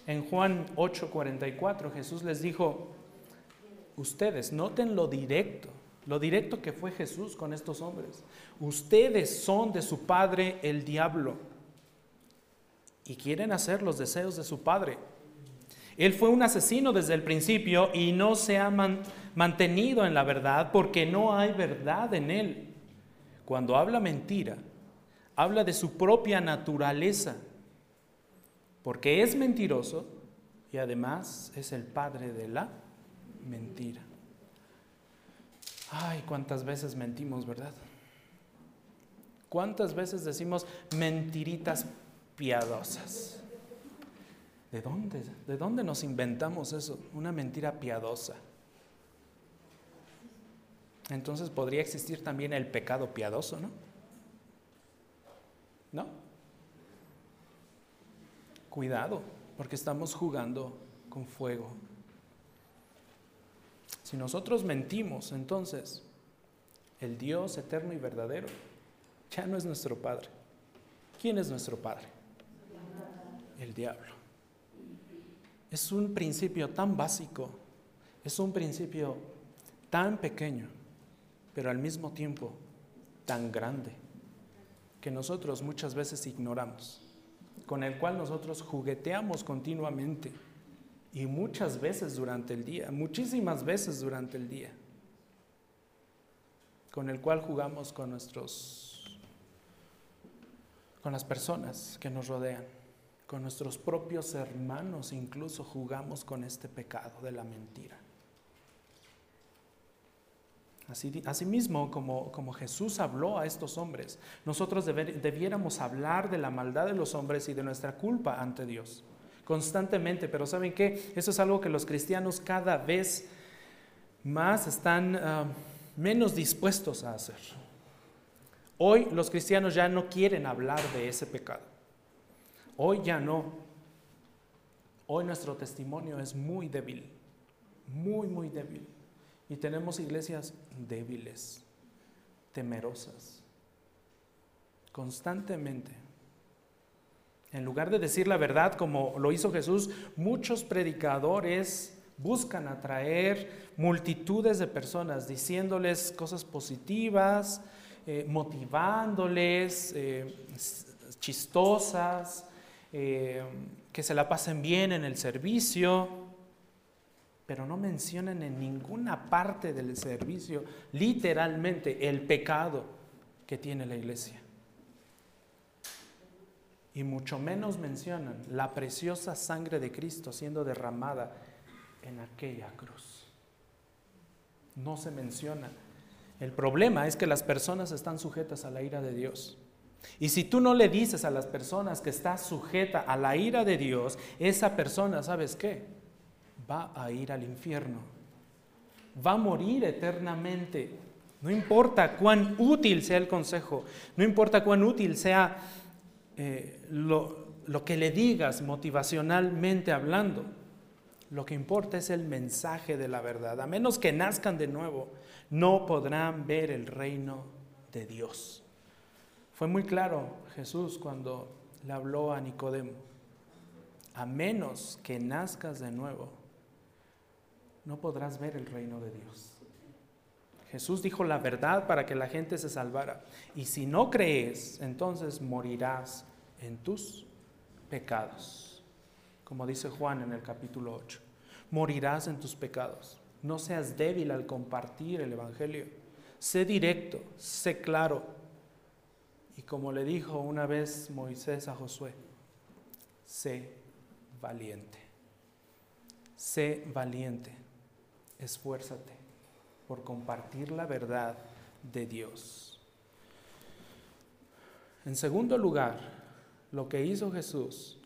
En Juan 8:44 Jesús les dijo, ustedes, noten lo directo, lo directo que fue Jesús con estos hombres. Ustedes son de su padre el diablo y quieren hacer los deseos de su padre. Él fue un asesino desde el principio y no se ha mantenido en la verdad porque no hay verdad en él. Cuando habla mentira, habla de su propia naturaleza, porque es mentiroso y además es el padre de la mentira. Ay, cuántas veces mentimos, ¿verdad? ¿Cuántas veces decimos mentiritas piadosas? ¿De dónde? ¿De dónde nos inventamos eso? Una mentira piadosa. Entonces podría existir también el pecado piadoso, ¿no? ¿No? Cuidado, porque estamos jugando con fuego. Si nosotros mentimos, entonces el Dios eterno y verdadero ya no es nuestro Padre. ¿Quién es nuestro Padre? El diablo. Es un principio tan básico, es un principio tan pequeño, pero al mismo tiempo tan grande, que nosotros muchas veces ignoramos, con el cual nosotros jugueteamos continuamente y muchas veces durante el día, muchísimas veces durante el día, con el cual jugamos con nuestros, con las personas que nos rodean con nuestros propios hermanos incluso jugamos con este pecado de la mentira. Así, asimismo, como, como Jesús habló a estos hombres, nosotros debiéramos hablar de la maldad de los hombres y de nuestra culpa ante Dios constantemente. Pero ¿saben qué? Eso es algo que los cristianos cada vez más están ah, menos dispuestos a hacer. Hoy los cristianos ya no quieren hablar de ese pecado. Hoy ya no. Hoy nuestro testimonio es muy débil, muy, muy débil. Y tenemos iglesias débiles, temerosas, constantemente. En lugar de decir la verdad como lo hizo Jesús, muchos predicadores buscan atraer multitudes de personas diciéndoles cosas positivas, eh, motivándoles, eh, chistosas, eh, que se la pasen bien en el servicio, pero no mencionan en ninguna parte del servicio literalmente el pecado que tiene la iglesia. Y mucho menos mencionan la preciosa sangre de Cristo siendo derramada en aquella cruz. No se menciona. El problema es que las personas están sujetas a la ira de Dios. Y si tú no le dices a las personas que está sujeta a la ira de Dios, esa persona, ¿sabes qué? Va a ir al infierno. Va a morir eternamente. No importa cuán útil sea el consejo, no importa cuán útil sea eh, lo, lo que le digas motivacionalmente hablando. Lo que importa es el mensaje de la verdad. A menos que nazcan de nuevo, no podrán ver el reino de Dios. Fue muy claro Jesús cuando le habló a Nicodemo, a menos que nazcas de nuevo, no podrás ver el reino de Dios. Jesús dijo la verdad para que la gente se salvara. Y si no crees, entonces morirás en tus pecados. Como dice Juan en el capítulo 8. Morirás en tus pecados. No seas débil al compartir el Evangelio. Sé directo, sé claro, y como le dijo una vez Moisés a Josué, sé valiente. Sé valiente. Esfuérzate por compartir la verdad de Dios. En segundo lugar, lo que hizo Jesús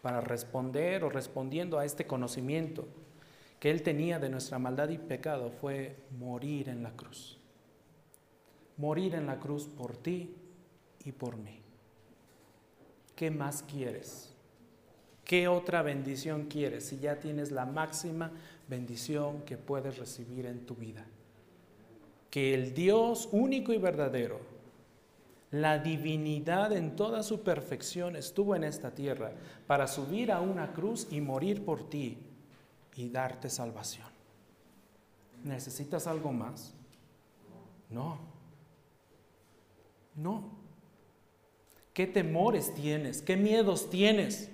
para responder o respondiendo a este conocimiento que él tenía de nuestra maldad y pecado fue morir en la cruz morir en la cruz por ti y por mí. ¿qué más quieres? ¿Qué otra bendición quieres si ya tienes la máxima bendición que puedes recibir en tu vida? Que el Dios único y verdadero, la divinidad en toda su perfección estuvo en esta tierra para subir a una cruz y morir por ti y darte salvación. ¿Necesitas algo más? No. No. ¿Qué temores tienes? ¿Qué miedos tienes?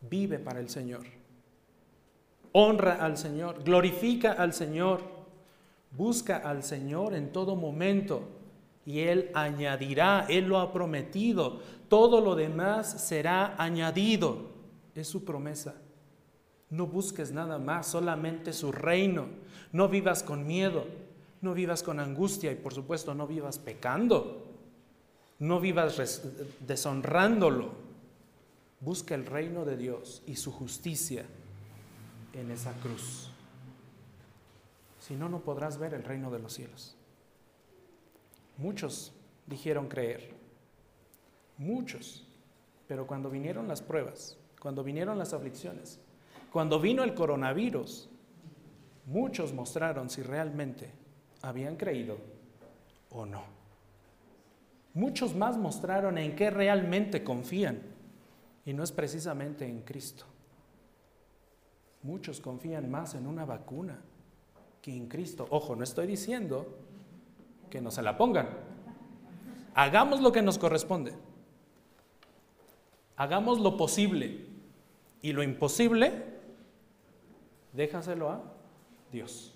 Vive para el Señor. Honra al Señor. Glorifica al Señor. Busca al Señor en todo momento. Y Él añadirá, Él lo ha prometido. Todo lo demás será añadido. Es su promesa. No busques nada más, solamente su reino. No vivas con miedo, no vivas con angustia y por supuesto no vivas pecando. No vivas deshonrándolo. Busca el reino de Dios y su justicia en esa cruz. Si no, no podrás ver el reino de los cielos. Muchos dijeron creer, muchos, pero cuando vinieron las pruebas, cuando vinieron las aflicciones, cuando vino el coronavirus, muchos mostraron si realmente habían creído o no. Muchos más mostraron en qué realmente confían y no es precisamente en Cristo. Muchos confían más en una vacuna que en Cristo. Ojo, no estoy diciendo que no se la pongan. Hagamos lo que nos corresponde. Hagamos lo posible y lo imposible déjaselo a Dios.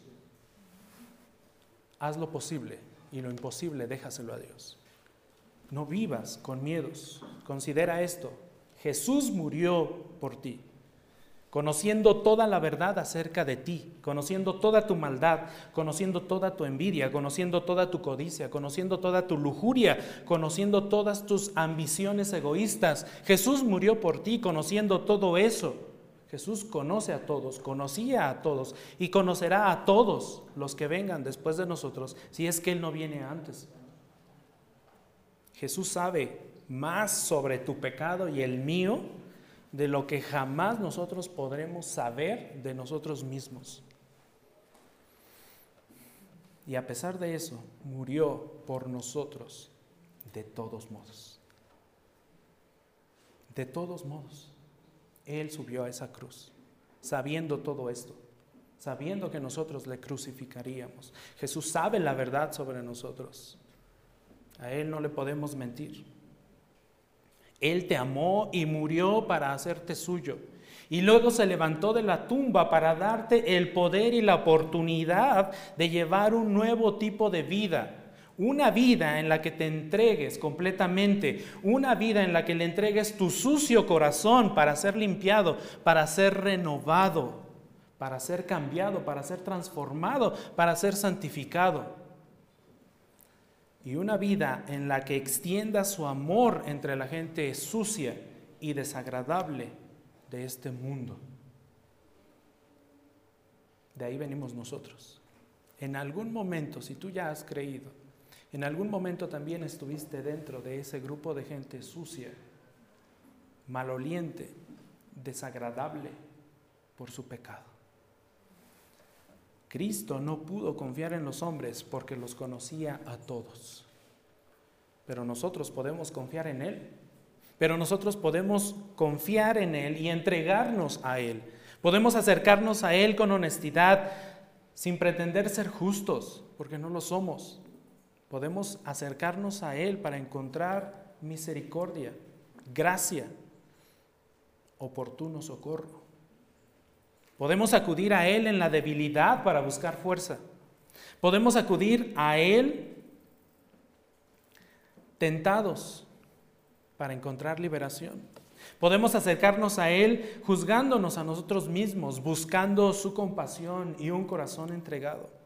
Haz lo posible y lo imposible déjaselo a Dios. No vivas con miedos. Considera esto. Jesús murió por ti, conociendo toda la verdad acerca de ti, conociendo toda tu maldad, conociendo toda tu envidia, conociendo toda tu codicia, conociendo toda tu lujuria, conociendo todas tus ambiciones egoístas. Jesús murió por ti, conociendo todo eso. Jesús conoce a todos, conocía a todos y conocerá a todos los que vengan después de nosotros si es que Él no viene antes. Jesús sabe más sobre tu pecado y el mío de lo que jamás nosotros podremos saber de nosotros mismos. Y a pesar de eso, murió por nosotros de todos modos. De todos modos. Él subió a esa cruz, sabiendo todo esto, sabiendo que nosotros le crucificaríamos. Jesús sabe la verdad sobre nosotros. A Él no le podemos mentir. Él te amó y murió para hacerte suyo. Y luego se levantó de la tumba para darte el poder y la oportunidad de llevar un nuevo tipo de vida una vida en la que te entregues completamente, una vida en la que le entregues tu sucio corazón para ser limpiado, para ser renovado, para ser cambiado, para ser transformado, para ser santificado. Y una vida en la que extienda su amor entre la gente sucia y desagradable de este mundo. De ahí venimos nosotros. En algún momento, si tú ya has creído, en algún momento también estuviste dentro de ese grupo de gente sucia, maloliente, desagradable por su pecado. Cristo no pudo confiar en los hombres porque los conocía a todos. Pero nosotros podemos confiar en Él. Pero nosotros podemos confiar en Él y entregarnos a Él. Podemos acercarnos a Él con honestidad, sin pretender ser justos, porque no lo somos. Podemos acercarnos a Él para encontrar misericordia, gracia, oportuno socorro. Podemos acudir a Él en la debilidad para buscar fuerza. Podemos acudir a Él tentados para encontrar liberación. Podemos acercarnos a Él juzgándonos a nosotros mismos, buscando su compasión y un corazón entregado.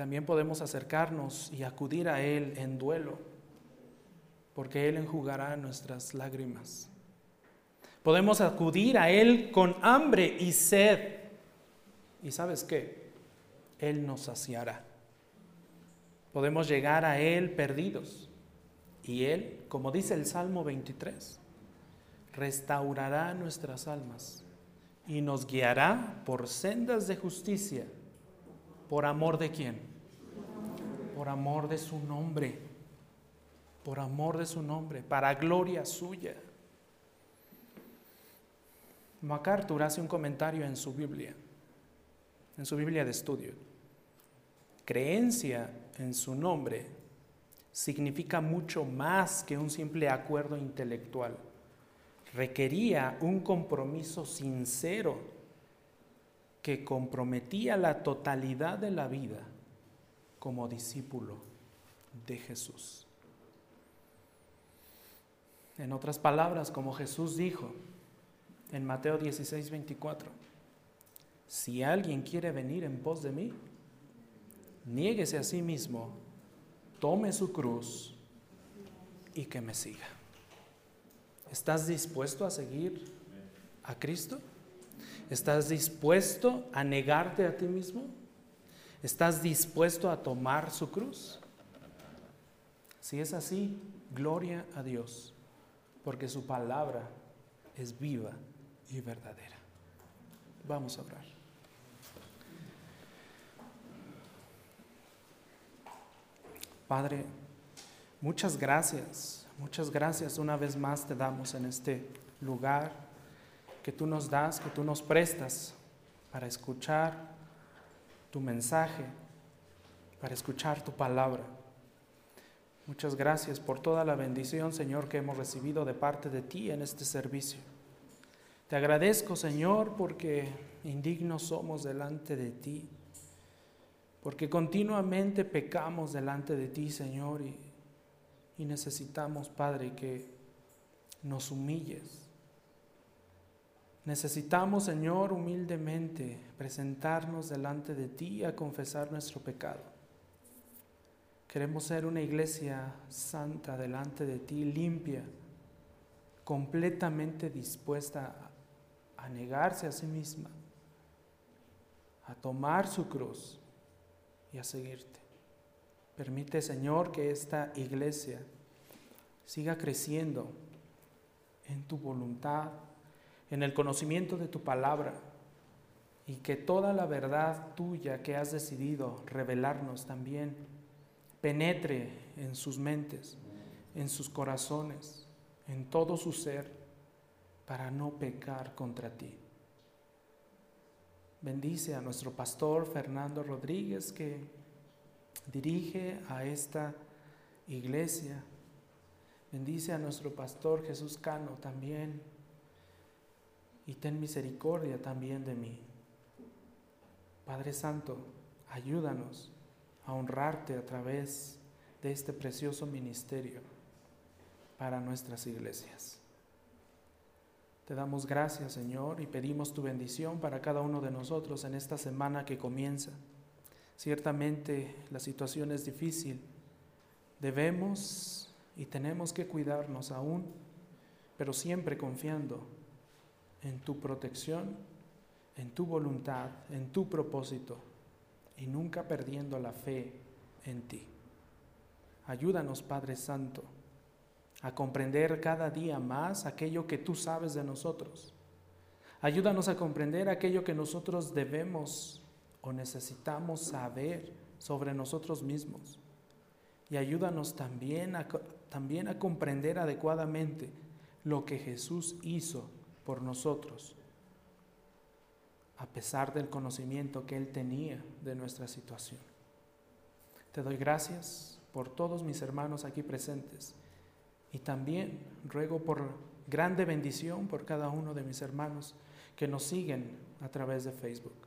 También podemos acercarnos y acudir a Él en duelo, porque Él enjugará nuestras lágrimas. Podemos acudir a Él con hambre y sed. ¿Y sabes qué? Él nos saciará. Podemos llegar a Él perdidos Y Él, como dice el Salmo 23, restaurará nuestras almas y nos guiará por sendas de justicia. ¿Por amor de quién? Por amor de su nombre. Por amor de su nombre, para gloria suya. MacArthur hace un comentario en su Biblia, en su Biblia de estudio. Creencia en su nombre significa mucho más que un simple acuerdo intelectual. Requería un compromiso sincero que comprometía la totalidad de la vida como discípulo de Jesús. En otras palabras, como Jesús dijo en Mateo 16, 24, si alguien quiere venir en pos de mí, niéguese a sí mismo, tome su cruz y que me siga. ¿Estás dispuesto a seguir a Cristo? ¿Estás dispuesto a negarte a ti mismo? ¿Estás dispuesto a tomar su cruz? Si es así, gloria a Dios, porque su palabra es viva y verdadera. Vamos a orar. Padre, muchas gracias, muchas gracias una vez más te damos en este lugar que tú nos das, que tú nos prestas para escuchar tu mensaje, para escuchar tu palabra. Muchas gracias por toda la bendición, Señor, que hemos recibido de parte de ti en este servicio. Te agradezco, Señor, porque indignos somos delante de ti porque continuamente pecamos delante de ti, Señor, y, necesitamos, Padre, que nos humilles. Necesitamos, Señor, humildemente presentarnos delante de ti a confesar nuestro pecado. Queremos ser una iglesia santa delante de ti, limpia, completamente dispuesta a negarse a sí misma, a tomar su cruz y a seguirte. Permite, Señor, que esta iglesia siga creciendo en tu voluntad, en el conocimiento de tu palabra, y que toda la verdad tuya que has decidido revelarnos también penetre en sus mentes, en sus corazones, en todo su ser, para no pecar contra ti. Bendice a nuestro pastor Fernando Rodríguez que dirige a esta iglesia. Bendice a nuestro pastor Jesús Cano también. Y ten misericordia también de mí. Padre Santo, ayúdanos a honrarte a través de este precioso ministerio para nuestras iglesias. Te damos gracias, Señor, y pedimos tu bendición para cada uno de nosotros en esta semana que comienza. Ciertamente la situación es difícil. Debemos y tenemos que cuidarnos aún, pero siempre confiando en tu protección, en tu voluntad, en tu propósito y nunca perdiendo la fe en ti. Ayúdanos, Padre Santo a comprender cada día más aquello que tú sabes de nosotros. Ayúdanos a comprender aquello que nosotros debemos o necesitamos saber sobre nosotros mismos. Y ayúdanos también a, también a comprender adecuadamente lo que Jesús hizo por nosotros, a pesar del conocimiento que Él tenía de nuestra situación. Te doy gracias por todos mis hermanos aquí presentes y también ruego por grande bendición por cada uno de mis hermanos que nos siguen a través de Facebook.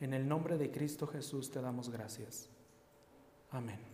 En el nombre de Cristo Jesús te damos gracias. Amén.